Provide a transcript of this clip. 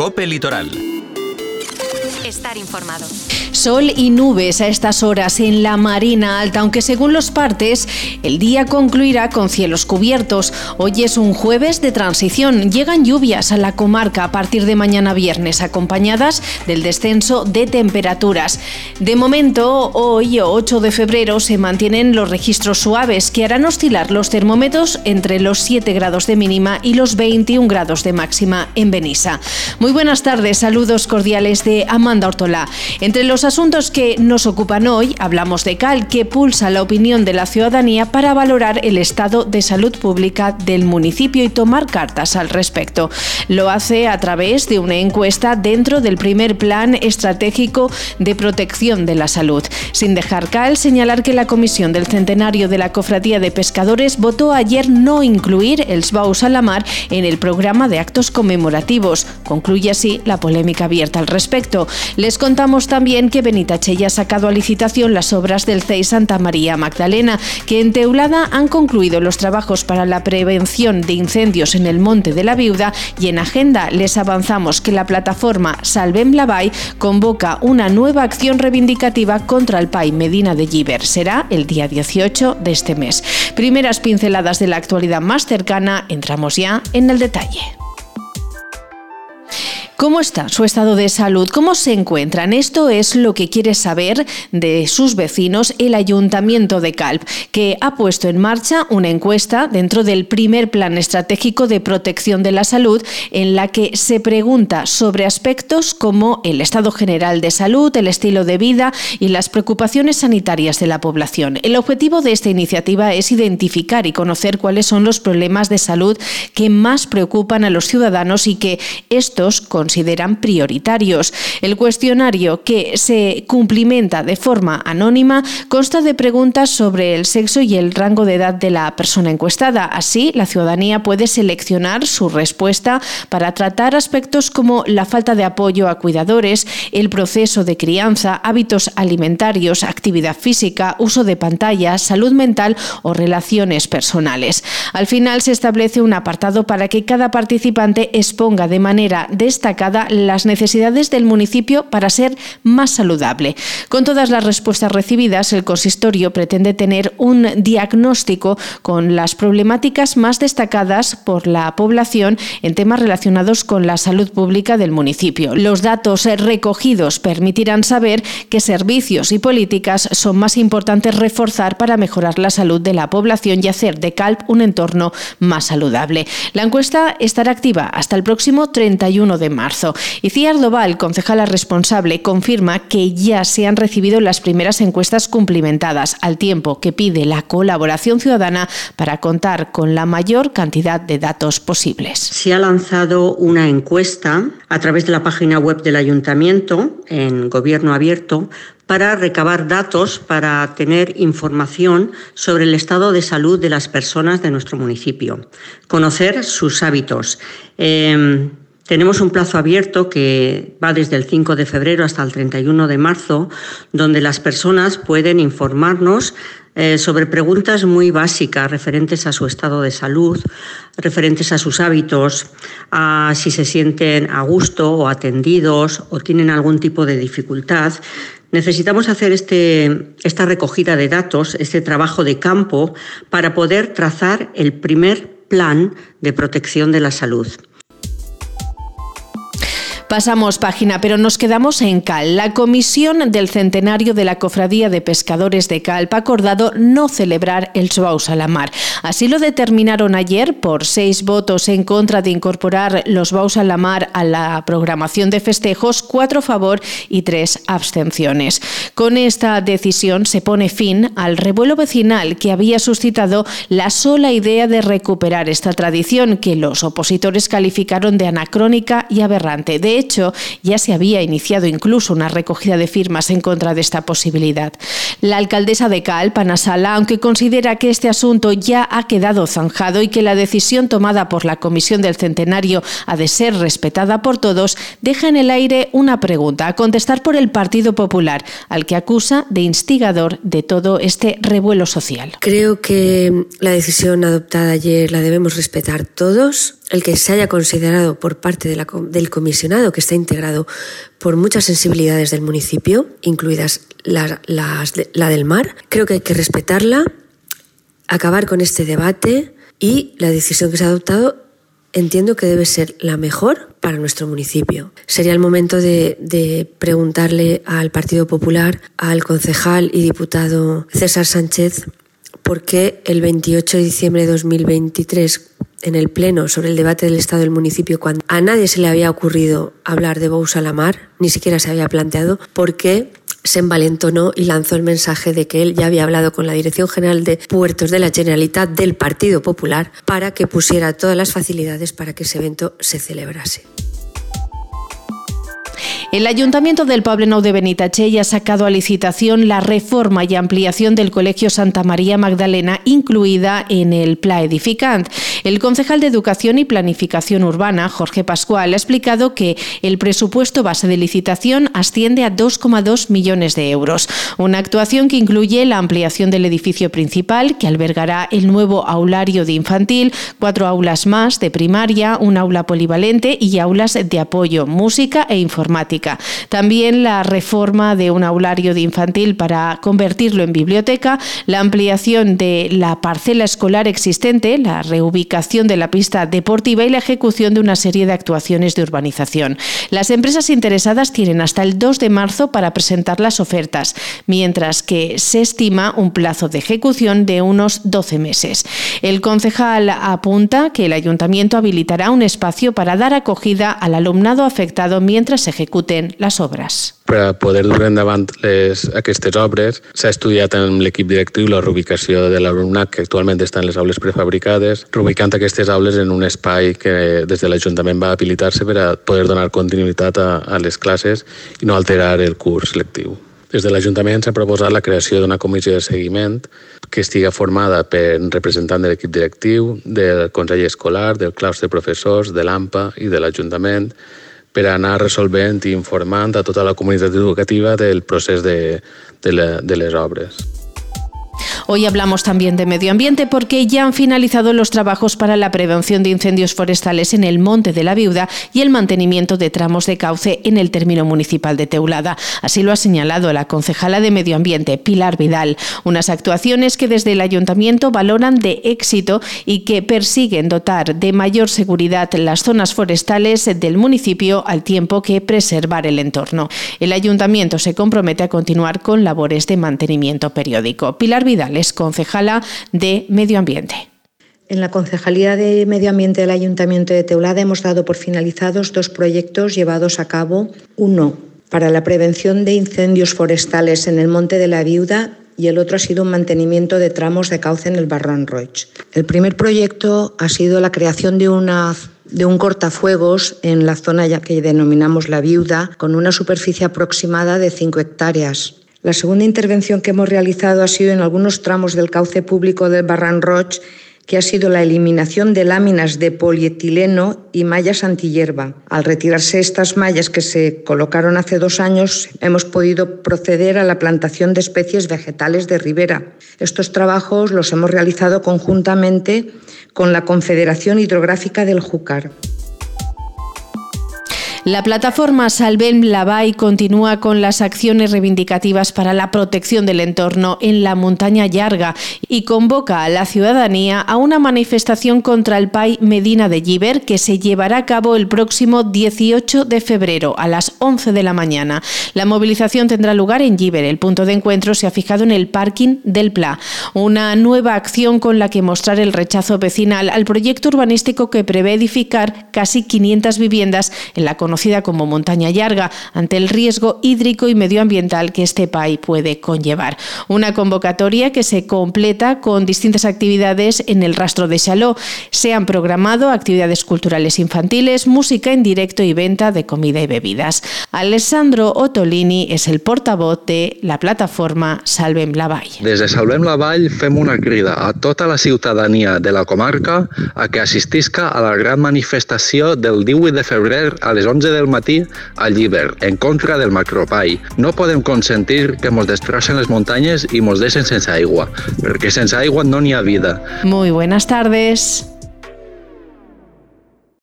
Cope Litoral estar informado. Sol y nubes a estas horas en la Marina Alta, aunque según los partes, el día concluirá con cielos cubiertos. Hoy es un jueves de transición. Llegan lluvias a la comarca a partir de mañana viernes, acompañadas del descenso de temperaturas. De momento, hoy, 8 de febrero, se mantienen los registros suaves que harán oscilar los termómetros entre los 7 grados de mínima y los 21 grados de máxima en Benissa. Muy buenas tardes, saludos cordiales de Amanda Ortola. Entre los asuntos que nos ocupan hoy, hablamos de CAL, que pulsa la opinión de la ciudadanía para valorar el estado de salud pública del municipio y tomar cartas al respecto. Lo hace a través de una encuesta dentro del primer plan estratégico de protección de la salud. Sin dejar CAL señalar que la Comisión del Centenario de la Cofradía de Pescadores votó ayer no incluir el SBAUS a la mar en el programa de actos conmemorativos. Concluye así la polémica abierta al respecto. Les contamos también que Benitache ha sacado a licitación las obras del CEI Santa María Magdalena, que en Teulada han concluido los trabajos para la prevención de incendios en el Monte de la Viuda y en agenda les avanzamos que la plataforma Salvem Blavay convoca una nueva acción reivindicativa contra el PAI Medina de Giver. Será el día 18 de este mes. Primeras pinceladas de la actualidad más cercana, entramos ya en el detalle. ¿Cómo está su estado de salud? ¿Cómo se encuentran? Esto es lo que quiere saber de sus vecinos el Ayuntamiento de Calp, que ha puesto en marcha una encuesta dentro del primer plan estratégico de protección de la salud en la que se pregunta sobre aspectos como el estado general de salud, el estilo de vida y las preocupaciones sanitarias de la población. El objetivo de esta iniciativa es identificar y conocer cuáles son los problemas de salud que más preocupan a los ciudadanos y que estos con consideran prioritarios. El cuestionario, que se cumplimenta de forma anónima, consta de preguntas sobre el sexo y el rango de edad de la persona encuestada. Así, la ciudadanía puede seleccionar su respuesta para tratar aspectos como la falta de apoyo a cuidadores, el proceso de crianza, hábitos alimentarios, actividad física, uso de pantallas, salud mental o relaciones personales. Al final se establece un apartado para que cada participante exponga de manera destacada las necesidades del municipio para ser más saludable. Con todas las respuestas recibidas, el consistorio pretende tener un diagnóstico con las problemáticas más destacadas por la población en temas relacionados con la salud pública del municipio. Los datos recogidos permitirán saber qué servicios y políticas son más importantes reforzar para mejorar la salud de la población y hacer de CALP un entorno más saludable. La encuesta estará activa hasta el próximo 31 de marzo. Y Ciar Doval, concejala responsable, confirma que ya se han recibido las primeras encuestas cumplimentadas, al tiempo que pide la colaboración ciudadana para contar con la mayor cantidad de datos posibles. Se ha lanzado una encuesta a través de la página web del ayuntamiento en Gobierno Abierto para recabar datos, para tener información sobre el estado de salud de las personas de nuestro municipio, conocer sus hábitos. Em, tenemos un plazo abierto que va desde el 5 de febrero hasta el 31 de marzo, donde las personas pueden informarnos eh, sobre preguntas muy básicas referentes a su estado de salud, referentes a sus hábitos, a si se sienten a gusto o atendidos o tienen algún tipo de dificultad. Necesitamos hacer este, esta recogida de datos, este trabajo de campo, para poder trazar el primer plan de protección de la salud. Pasamos página, pero nos quedamos en Cal. La Comisión del Centenario de la Cofradía de Pescadores de Calpa ha acordado no celebrar el Suaus a la mar. Así lo determinaron ayer por seis votos en contra de incorporar los Baus a la mar a la programación de festejos, cuatro a favor y tres abstenciones. Con esta decisión se pone fin al revuelo vecinal que había suscitado la sola idea de recuperar esta tradición que los opositores calificaron de anacrónica y aberrante. Hecho, ya se había iniciado incluso una recogida de firmas en contra de esta posibilidad. La alcaldesa de Cal, Panasala, aunque considera que este asunto ya ha quedado zanjado y que la decisión tomada por la Comisión del Centenario ha de ser respetada por todos, deja en el aire una pregunta a contestar por el Partido Popular, al que acusa de instigador de todo este revuelo social. Creo que la decisión adoptada ayer la debemos respetar todos el que se haya considerado por parte del comisionado, que está integrado por muchas sensibilidades del municipio, incluidas la, la del mar. Creo que hay que respetarla, acabar con este debate y la decisión que se ha adoptado entiendo que debe ser la mejor para nuestro municipio. Sería el momento de, preguntarle al Partido Popular, al concejal y diputado César Sánchez, por qué el 28 de diciembre de 2023 en el Pleno sobre el debate del Estado del municipio, cuando a nadie se le había ocurrido hablar de Bous a la mar, ni siquiera se había planteado, por qué se envalentonó y lanzó el mensaje de que él ya había hablado con la Dirección General de Puertos de la Generalitat del Partido Popular para que pusiera todas las facilidades para que ese evento se celebrase. El Ayuntamiento del Poblenou de Benitache ha sacado a licitación la reforma y ampliación del Colegio Santa María Magdalena, incluida en el Pla Edificant. El concejal de Educación y Planificación Urbana, Jorge Pascual, ha explicado que el presupuesto base de licitación asciende a 2,2 millones de euros. Una actuación que incluye la ampliación del edificio principal, que albergará el nuevo aulario de infantil, cuatro aulas más de primaria, un aula polivalente y aulas de apoyo, música e informática. También la reforma de un aulario de infantil para convertirlo en biblioteca, la ampliación de la parcela escolar existente, la reubicación de la pista deportiva y la ejecución de una serie de actuaciones de urbanización. Las empresas interesadas tienen hasta el 2 de marzo para presentar las ofertas, mientras que se estima un plazo de ejecución de unos 12 meses. El concejal apunta que el ayuntamiento habilitará un espacio para dar acogida al alumnado afectado mientras se ejecute ejecuten les obres. Per a poder dur endavant les, aquestes obres s'ha estudiat amb l'equip directiu la reubicació de l'alumnat que actualment està en les aules prefabricades, reubicant aquestes aules en un espai que des de l'Ajuntament va habilitar-se per a poder donar continuïtat a, a les classes i no alterar el curs lectiu. Des de l'Ajuntament s'ha proposat la creació d'una comissió de seguiment que estiga formada per representants de l'equip directiu, del Consell Escolar, del claustre de professors, de l'AMPA i de l'Ajuntament, per anar resolvent i informant a tota la comunitat educativa del procés de, de, la, de les obres. Hoy hablamos también de medio ambiente porque ya han finalizado los trabajos para la prevención de incendios forestales en el Monte de la Viuda y el mantenimiento de tramos de cauce en el término municipal de Teulada. Así lo ha señalado la concejala de Medio Ambiente, Pilar Vidal. Unas actuaciones que desde el ayuntamiento valoran de éxito y que persiguen dotar de mayor seguridad las zonas forestales del municipio al tiempo que preservar el entorno. El ayuntamiento se compromete a continuar con labores de mantenimiento periódico. Pilar Vidal es concejala de Medio Ambiente. En la Concejalía de Medio Ambiente del Ayuntamiento de Teulada hemos dado por finalizados dos proyectos llevados a cabo. Uno para la prevención de incendios forestales en el Monte de la Viuda y el otro ha sido un mantenimiento de tramos de cauce en el Barran Roig. El primer proyecto ha sido la creación de una de un cortafuegos en la zona ya que denominamos la viuda, con una superficie aproximada de 5 hectáreas. La segunda intervención que hemos realizado ha sido en algunos tramos del cauce público del Barran Roig, que ha sido la eliminación de láminas de polietileno y mallas antihierba. Al retirarse estas mallas que se colocaron hace dos años, hemos podido proceder a la plantación de especies vegetales de ribera. Estos trabajos los hemos realizado conjuntamente con la Confederación Hidrográfica del Júcar. La plataforma Salvem Lavai continúa con las acciones reivindicativas para la protección del entorno en la montaña Llarga y convoca a la ciudadanía a una manifestación contra el PAI Medina de Giver que se llevará a cabo el próximo 18 de febrero a las 11 de la mañana. La movilización tendrá lugar en Giver. El punto de encuentro se ha fijado en el parking del Pla, una nueva acción con la que mostrar el rechazo vecinal al proyecto urbanístico que prevé edificar casi 500 viviendas en la conocida como montaña Llarga, ante el riesgo hídrico y medioambiental que este país puede conllevar. Una convocatoria que se completa con distintas actividades en el rastro de Chaló. Se han programado actividades culturales infantiles, música en directo y venta de comida y bebidas. Alessandro Ottolini és el portavoz de la plataforma Salvem la Vall. Des de Salvem la Vall fem una crida a tota la ciutadania de la comarca a que assistisca a la gran manifestació del 18 de febrer a les 11 11 del matí a Lliber, en contra del macropai. No podem consentir que mos destrocen les muntanyes i mos deixen sense aigua, perquè sense aigua no n'hi ha vida. Muy buenas tardes.